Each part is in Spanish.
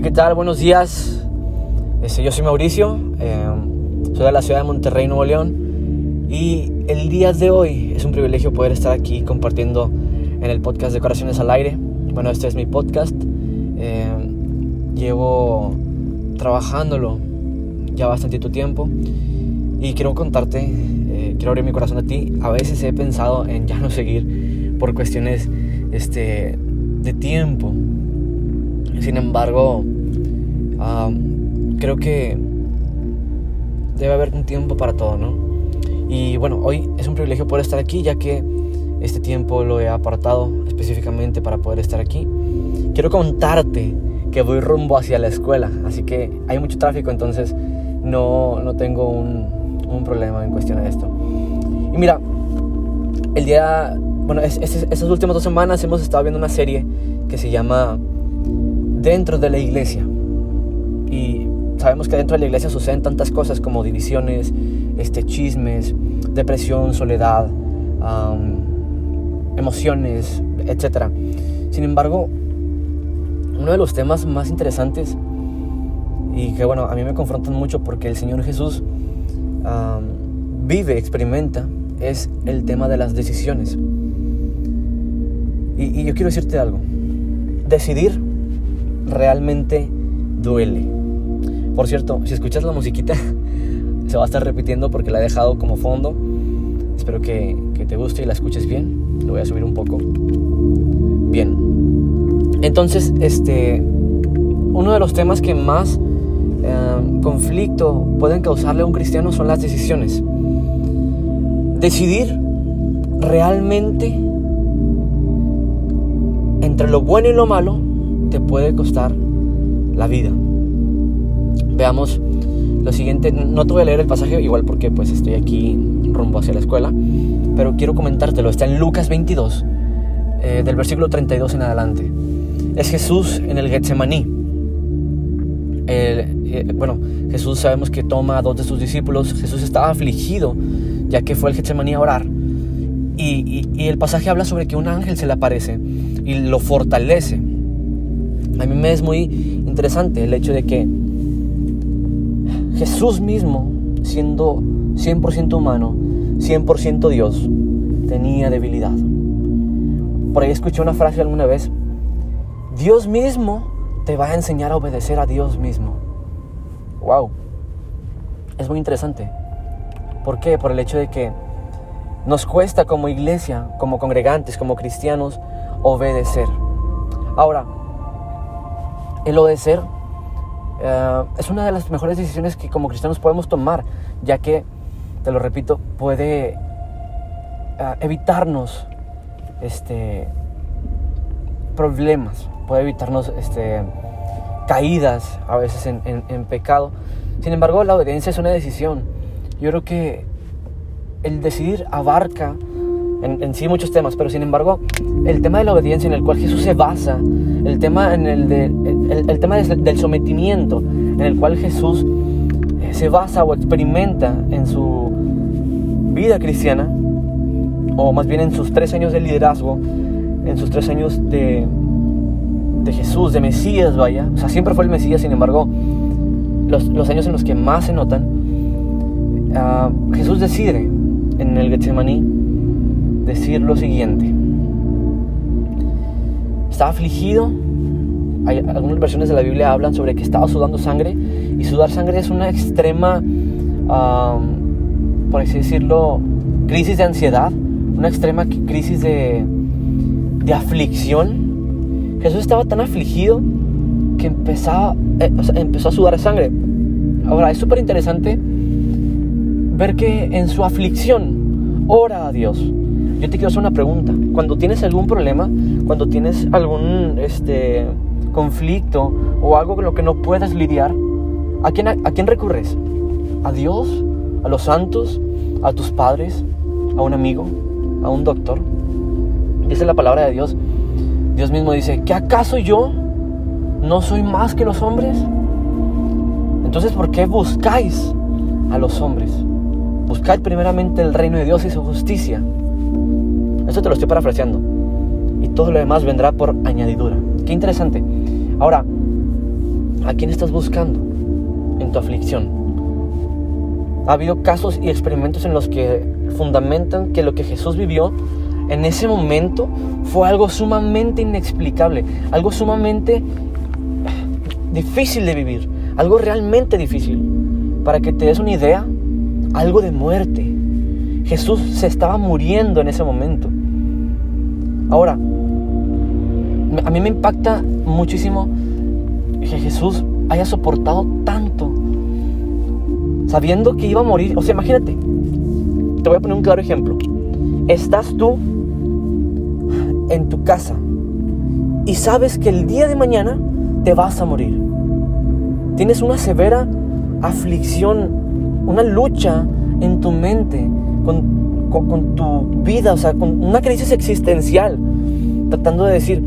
¿qué tal? Buenos días. Este, yo soy Mauricio, eh, soy de la ciudad de Monterrey, Nuevo León. Y el día de hoy es un privilegio poder estar aquí compartiendo en el podcast de Corazones al Aire. Bueno, este es mi podcast. Eh, llevo trabajándolo ya bastante tiempo y quiero contarte, eh, quiero abrir mi corazón a ti. A veces he pensado en ya no seguir por cuestiones este, de tiempo. Sin embargo, creo que debe haber un tiempo para todo, ¿no? Y bueno, hoy es un privilegio poder estar aquí, ya que este tiempo lo he apartado específicamente para poder estar aquí. Quiero contarte que voy rumbo hacia la escuela, así que hay mucho tráfico, entonces no, no tengo un, un, problema en cuestión de esto. Y mira, el día, bueno, es, estas últimas dos semanas hemos estado viendo una serie que se llama Dentro de la Iglesia. Y sabemos que dentro de la iglesia suceden tantas cosas como divisiones, este, chismes, depresión, soledad, emociones, etc. Sin embargo, uno de los temas más interesantes y que bueno, a mí me confrontan mucho porque el Señor Jesús vive, experimenta, es el tema de las decisiones. y yo quiero decirte algo. Decidir realmente duele. Por cierto, si escuchas la musiquita, se va a estar repitiendo porque la he dejado como fondo. Espero que, te guste y la escuches bien. Lo voy a subir un poco. Bien. Entonces, este, uno de los temas que más eh, conflicto pueden causarle a un cristiano son las decisiones. Decidir realmente entre lo bueno y lo malo te puede costar la vida. Veamos lo siguiente, no te voy a leer el pasaje igual porque pues estoy aquí rumbo hacia la escuela, pero quiero comentártelo, está en Lucas 22, eh, del versículo 32 en adelante. Es Jesús en el Getsemaní. Eh, bueno, Jesús sabemos que toma a dos de sus discípulos, Jesús estaba afligido ya que fue el Getsemaní a orar. Y el pasaje habla sobre que un ángel se le aparece y lo fortalece. A mí me es muy interesante el hecho de que Jesús mismo, siendo 100% humano, 100% Dios, tenía debilidad. Por ahí escuché una frase alguna vez, Dios mismo te va a enseñar a obedecer a Dios mismo. Wow. Es muy interesante. ¿Por qué? Por el hecho de que nos cuesta como iglesia, como congregantes, como cristianos, obedecer. Ahora, el obedecer eh, es una de las mejores decisiones que como cristianos podemos tomar, ya que, te lo repito, puede eh, evitarnos este, problemas, puede evitarnos este, caídas a veces en pecado. Sin embargo, la obediencia es una decisión. Yo creo que el decidir abarca en, sí muchos temas, pero sin embargo, el tema de la obediencia en el cual Jesús se basa, el tema, en el, de, el, tema del sometimiento en el cual Jesús eh, se basa o experimenta en su vida cristiana, o más bien en sus tres años de liderazgo, en sus tres años de, de Jesús, de Mesías, vaya, o sea, siempre fue el Mesías, sin embargo, los, los años en los que más se notan, uh, Jesús decide en el Getsemaní decir lo siguiente. Estaba afligido. Algunas versiones de la Biblia hablan sobre que estaba sudando sangre. Y sudar sangre es una extrema, por así decirlo, crisis de ansiedad. Una extrema crisis de, de aflicción. Jesús estaba tan afligido que empezaba, eh, empezó a sudar sangre. Ahora, es súper interesante ver que en su aflicción ora a Dios. Yo te quiero hacer una pregunta. Cuando tienes algún problema, cuando tienes algún este, conflicto o algo con lo que no puedas lidiar, ¿a quién, a, quién recurres? ¿A Dios? ¿A los santos? ¿A tus padres? ¿A un amigo? ¿A un doctor? Dice la palabra de Dios. Dios mismo dice, ¿que acaso yo no soy más que los hombres? Entonces, ¿por qué buscáis a los hombres? Buscad primeramente el reino de Dios y su justicia eso te lo estoy parafraseando. Y todo lo demás vendrá por añadidura. Qué interesante. Ahora, ¿A quién estás buscando en tu aflicción? Ha habido casos y experimentos en los que fundamentan que lo que Jesús vivió en ese momento fue algo sumamente inexplicable, algo sumamente difícil de vivir, algo realmente difícil. Para que te des una idea, algo de muerte. Jesús se estaba muriendo en ese momento. Ahora, a mí me impacta muchísimo que Jesús haya soportado tanto, sabiendo que iba a morir. O sea, imagínate, te voy a poner un claro ejemplo. Estás tú en tu casa y sabes que el día de mañana te vas a morir. Tienes una severa aflicción, una lucha en tu mente con, con, tu vida, o sea, con una crisis existencial, tratando de decir,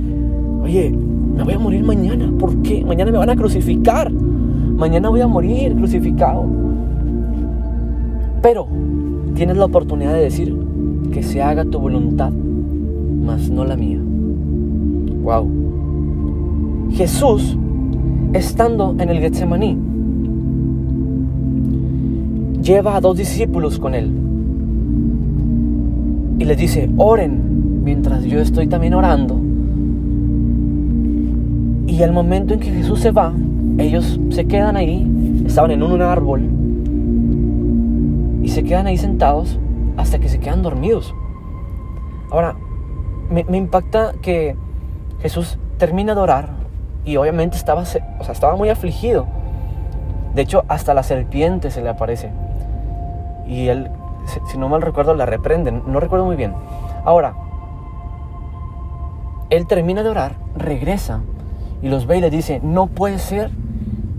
oye, me voy a morir mañana, ¿por qué? Mañana me van a crucificar, mañana voy a morir crucificado. Pero tienes la oportunidad de decir que se haga tu voluntad, mas no la mía. Wow. Jesús, estando en el Getsemaní, lleva a dos discípulos con él y les dice, oren mientras yo estoy también orando. Y al momento en que Jesús se va, ellos se quedan ahí, estaban en un árbol, y se quedan ahí sentados hasta que se quedan dormidos. Ahora, me, impacta que Jesús termina de orar y obviamente estaba, o sea, estaba muy afligido. De hecho, hasta la serpiente se le aparece. Y él, si no mal recuerdo, la reprenden. No recuerdo muy bien. Ahora, él termina de orar, regresa y los ve y les dice, no puede ser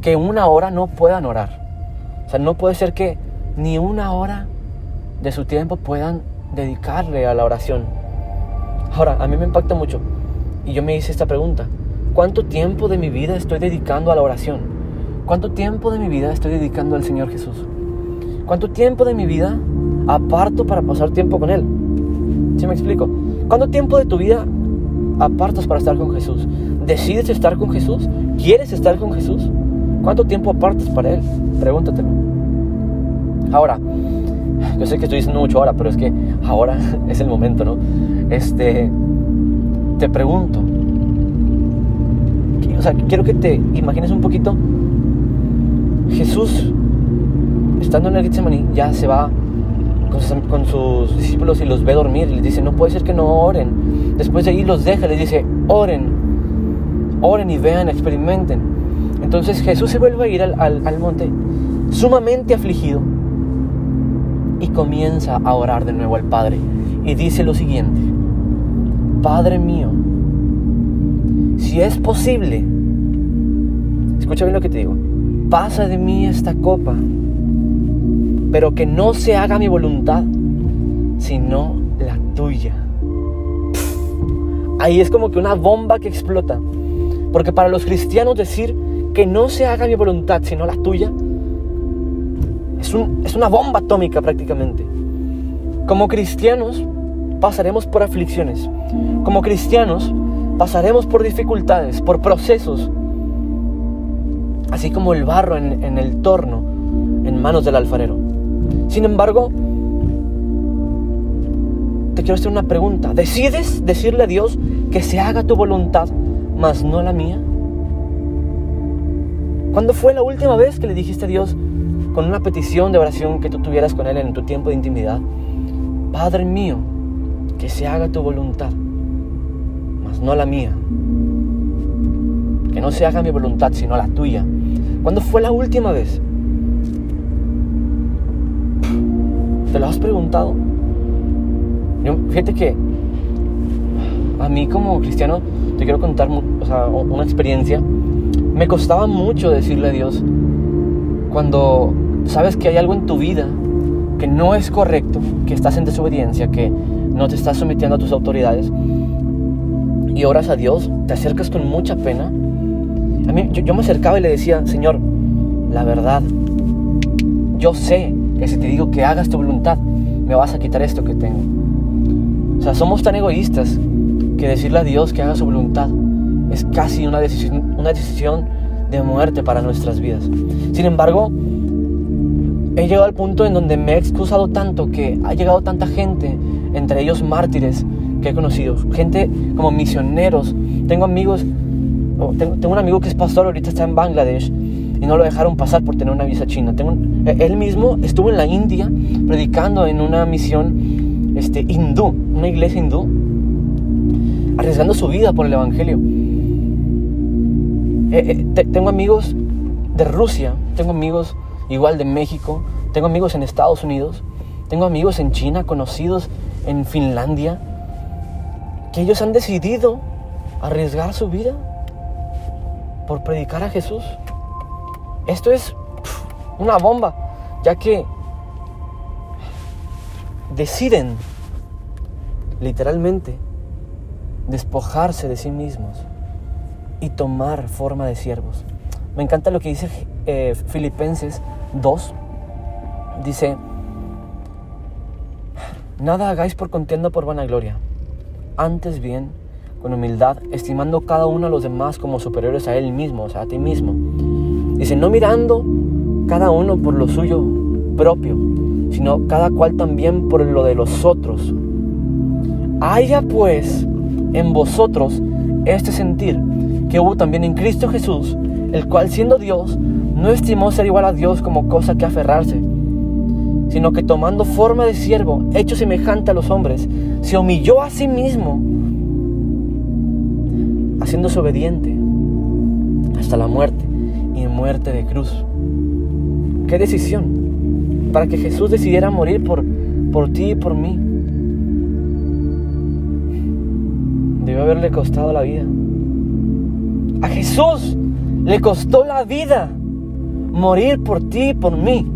que una hora no puedan orar. O sea, no puede ser que ni una hora de su tiempo puedan dedicarle a la oración. Ahora, a mí me impacta mucho y yo me hice esta pregunta. ¿Cuánto tiempo de mi vida estoy dedicando a la oración? ¿Cuánto tiempo de mi vida estoy dedicando al Señor Jesús? ¿Cuánto tiempo de mi vida aparto para pasar tiempo con Él? ¿Sí me explico? ¿Cuánto tiempo de tu vida apartas para estar con Jesús? ¿Decides estar con Jesús? ¿Quieres estar con Jesús? ¿Cuánto tiempo apartas para Él? Pregúntatelo. Ahora, yo sé que estoy diciendo mucho ahora, pero es que ahora es el momento, ¿no? Este, te pregunto, o sea, quiero que te imagines un poquito, Jesús, estando en el Getsemaní, ya se va con sus, discípulos y los ve dormir, les dice, no puede ser que no oren. Después de ahí los deja, les dice, oren, oren y vean, experimenten. Entonces Jesús se vuelve a ir al monte sumamente afligido y comienza a orar de nuevo al Padre. Y dice lo siguiente, Padre mío, si es posible, escucha bien lo que te digo, pasa de mí esta copa, pero que no se haga mi voluntad, sino la tuya. Ahí es como que una bomba que explota. Porque para los cristianos decir que no se haga mi voluntad, sino la tuya, es, una bomba atómica prácticamente. Como cristianos pasaremos por aflicciones. Como cristianos pasaremos por dificultades, por procesos. Así como el barro en, en el torno en manos del alfarero. Sin embargo, te quiero hacer una pregunta. ¿Decides decirle a Dios que se haga tu voluntad, mas no la mía? ¿Cuándo fue la última vez que le dijiste a Dios, con una petición de oración que tú tuvieras con Él en tu tiempo de intimidad. Padre mío, que se haga tu voluntad, mas no la mía. Que no se haga mi voluntad, sino la tuya. ¿Cuándo fue la última vez? ¿Te lo has preguntado? fíjate que a mí como cristiano te quiero contar una experiencia. Me costaba mucho decirle a Dios cuando sabes que hay algo en tu vida que no es correcto, que estás en desobediencia, que no te estás sometiendo a tus autoridades, y oras a Dios, te acercas con mucha pena. A mí, yo, me acercaba y le decía, Señor, la verdad, yo sé que si te digo que hagas tu voluntad, me vas a quitar esto que tengo. O sea, somos tan egoístas que decirle a Dios que haga su voluntad es casi una decisión, una decisión de muerte para nuestras vidas. Sin embargo, he llegado al punto en donde me he excusado tanto que ha llegado tanta gente, entre ellos mártires que he conocido, gente como misioneros. Tengo amigos, tengo, un amigo que es pastor, ahorita está en Bangladesh y no lo dejaron pasar por tener una visa china. Tengo, e, él mismo estuvo en la India predicando en una misión este, hindú, una iglesia hindú, arriesgando su vida por el Evangelio. Eh, eh, tengo amigos de Rusia, tengo amigos igual de México, tengo amigos en Estados Unidos, tengo amigos en China, conocidos en Finlandia, que ellos han decidido arriesgar su vida por predicar a Jesús. Esto es una bomba, ya que deciden literalmente despojarse de sí mismos y tomar forma de siervos. Me encanta lo que dice eh, Filipenses 2. Dice, nada hagáis por contienda por vanagloria, antes bien con humildad, estimando cada uno a los demás como superiores a él mismo, o sea, a ti mismo. Dice, no mirando cada uno por lo suyo propio, sino cada cual también por lo de los otros. Haya pues en vosotros este sentir que hubo también en Cristo Jesús, el cual siendo Dios, no estimó ser igual a Dios como cosa que aferrarse, sino que tomando forma de siervo, hecho semejante a los hombres, se humilló a sí mismo, haciéndose obediente hasta la muerte muerte de cruz. ¿Qué decisión? Para que Jesús decidiera morir por, por ti y por mí. Debe haberle costado la vida. A Jesús le costó la vida morir por ti y por mí.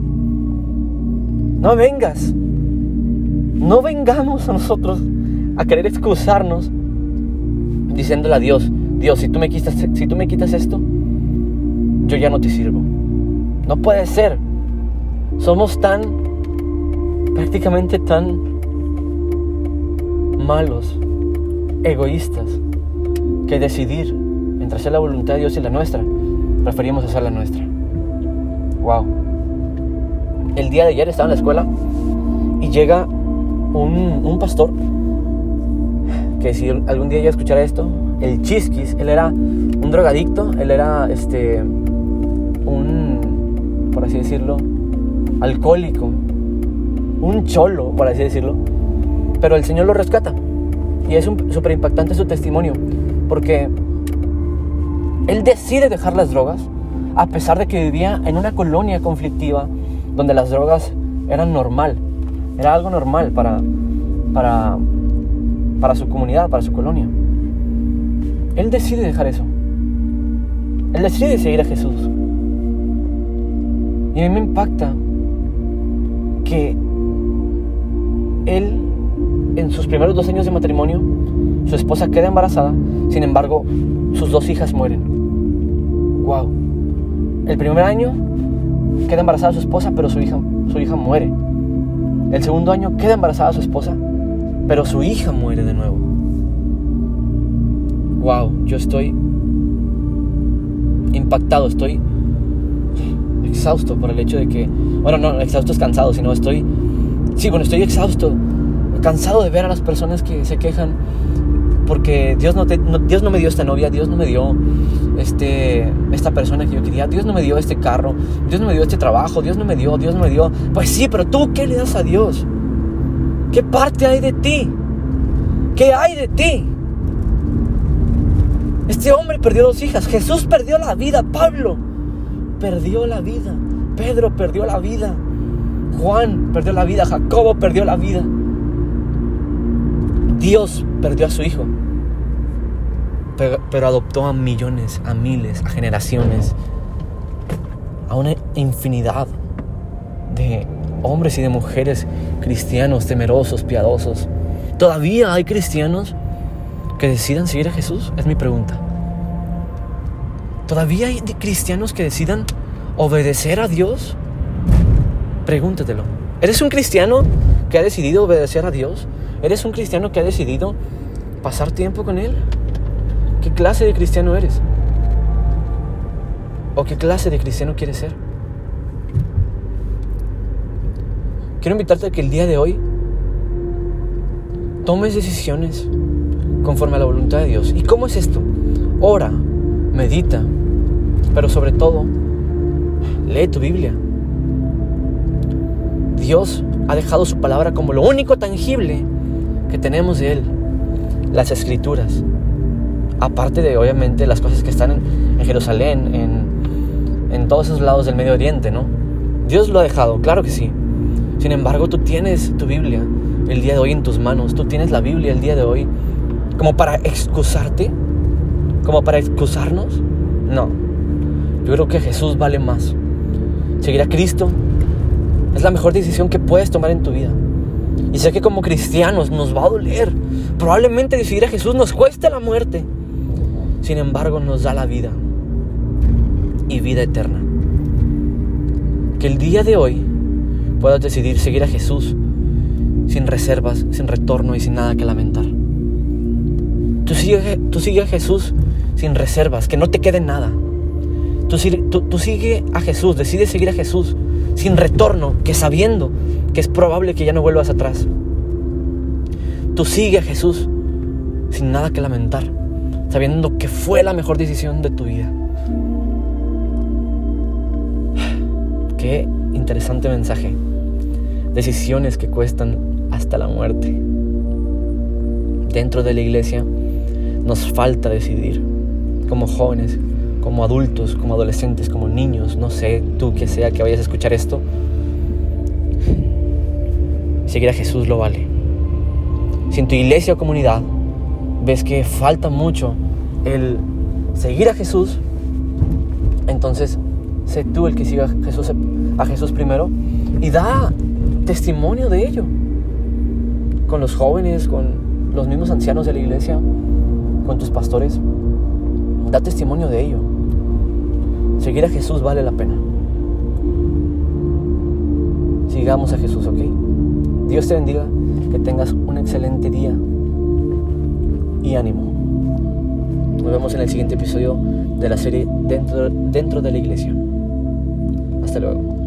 No vengas. No vengamos a nosotros a querer excusarnos diciéndole a Dios, Dios, si tú me quitas, si tú me quitas esto, yo ya no te sirvo. No puede ser. Somos tan, prácticamente tan malos, egoístas, que decidir entre hacer la voluntad de Dios y la nuestra, preferimos hacer la nuestra. Wow. El día de ayer estaba en la escuela y llega un, un pastor que si algún día ya escuchara esto, el Chisquis, él era un drogadicto, él era este así decirlo, alcohólico, un cholo, por así decirlo. Pero el Señor lo rescata. Y es súper impactante su testimonio, porque él decide dejar las drogas, a pesar de que vivía en una colonia conflictiva donde las drogas eran normal, era algo normal para, para, para su comunidad, para su colonia. Él decide dejar eso. Él decide seguir a Jesús. Y a mí me impacta que él, en sus primeros dos años de matrimonio, su esposa queda embarazada, sin embargo, sus dos hijas mueren. ¡Wow! El primer año queda embarazada su esposa, pero su hija, su hija muere. El segundo año queda embarazada su esposa, pero su hija muere de nuevo. ¡Wow! Yo estoy impactado, estoy exhausto por el hecho de que, bueno, no, exhausto es cansado, sino estoy, sí, bueno, estoy exhausto, cansado de ver a las personas que se quejan porque Dios no, Dios no me dio esta novia, Dios no me dio este, esta persona que yo quería, Dios no me dio este carro, Dios no me dio este trabajo, Dios no me dio, Dios no me dio. Pues sí, pero tú, ¿qué le das a Dios? ¿Qué parte hay de ti? ¿Qué hay de ti? Este hombre perdió dos hijas, Jesús perdió la vida, Pablo perdió la vida, Pedro perdió la vida, Juan perdió la vida, Jacobo perdió la vida. Dios perdió a su hijo, pero, adoptó a millones, a miles, a generaciones, a una infinidad de hombres y de mujeres cristianos, temerosos, piadosos. ¿Todavía hay cristianos que decidan seguir a Jesús? Es mi pregunta. ¿Todavía hay cristianos que decidan obedecer a Dios? Pregúntatelo. ¿Eres un cristiano que ha decidido obedecer a Dios? ¿Eres un cristiano que ha decidido pasar tiempo con Él? ¿Qué clase de cristiano eres? ¿O qué clase de cristiano quieres ser? Quiero invitarte a que el día de hoy tomes decisiones conforme a la voluntad de Dios. ¿Y cómo es esto? Ora, medita, pero sobre todo, lee tu Biblia. Dios ha dejado su palabra como lo único tangible que tenemos de Él, las escrituras. Aparte de, obviamente, las cosas que están en, Jerusalén, en, en todos esos lados del Medio Oriente, ¿no? Dios lo ha dejado, claro que sí. Sin embargo, tú tienes tu Biblia el día de hoy en tus manos. Tú tienes la Biblia el día de hoy como para excusarte, como para excusarnos. No, yo creo que Jesús vale más. Seguir a Cristo es la mejor decisión que puedes tomar en tu vida. Y sé que como cristianos nos va a doler. Probablemente decidir a Jesús nos cueste la muerte. Sin embargo, nos da la vida y vida eterna. Que el día de hoy puedas decidir seguir a Jesús sin reservas, sin retorno y sin nada que lamentar. Tú sigue, tú a Jesús sin reservas, que no te quede nada. Tú, tú, a Jesús, decide seguir a Jesús sin retorno, que sabiendo que es probable que ya no vuelvas atrás. Tú sigue a Jesús sin nada que lamentar, sabiendo que fue la mejor decisión de tu vida. Qué interesante mensaje. Decisiones que cuestan hasta la muerte. Dentro de la iglesia nos falta decidir, como jóvenes, como adultos, como adolescentes, como niños, no sé, tú que sea que vayas a escuchar esto, seguir a Jesús lo vale. Si en tu iglesia o comunidad ves que falta mucho el seguir a Jesús, entonces sé tú el que siga a Jesús, a Jesús primero y da testimonio de ello con los jóvenes, con los mismos ancianos de la iglesia, con tus pastores. Da testimonio de ello. Seguir a Jesús vale la pena. Sigamos a Jesús, ¿ok? Dios te bendiga, que tengas un excelente día y ánimo. Nos vemos en el siguiente episodio de la serie Dentro, dentro de la Iglesia. Hasta luego.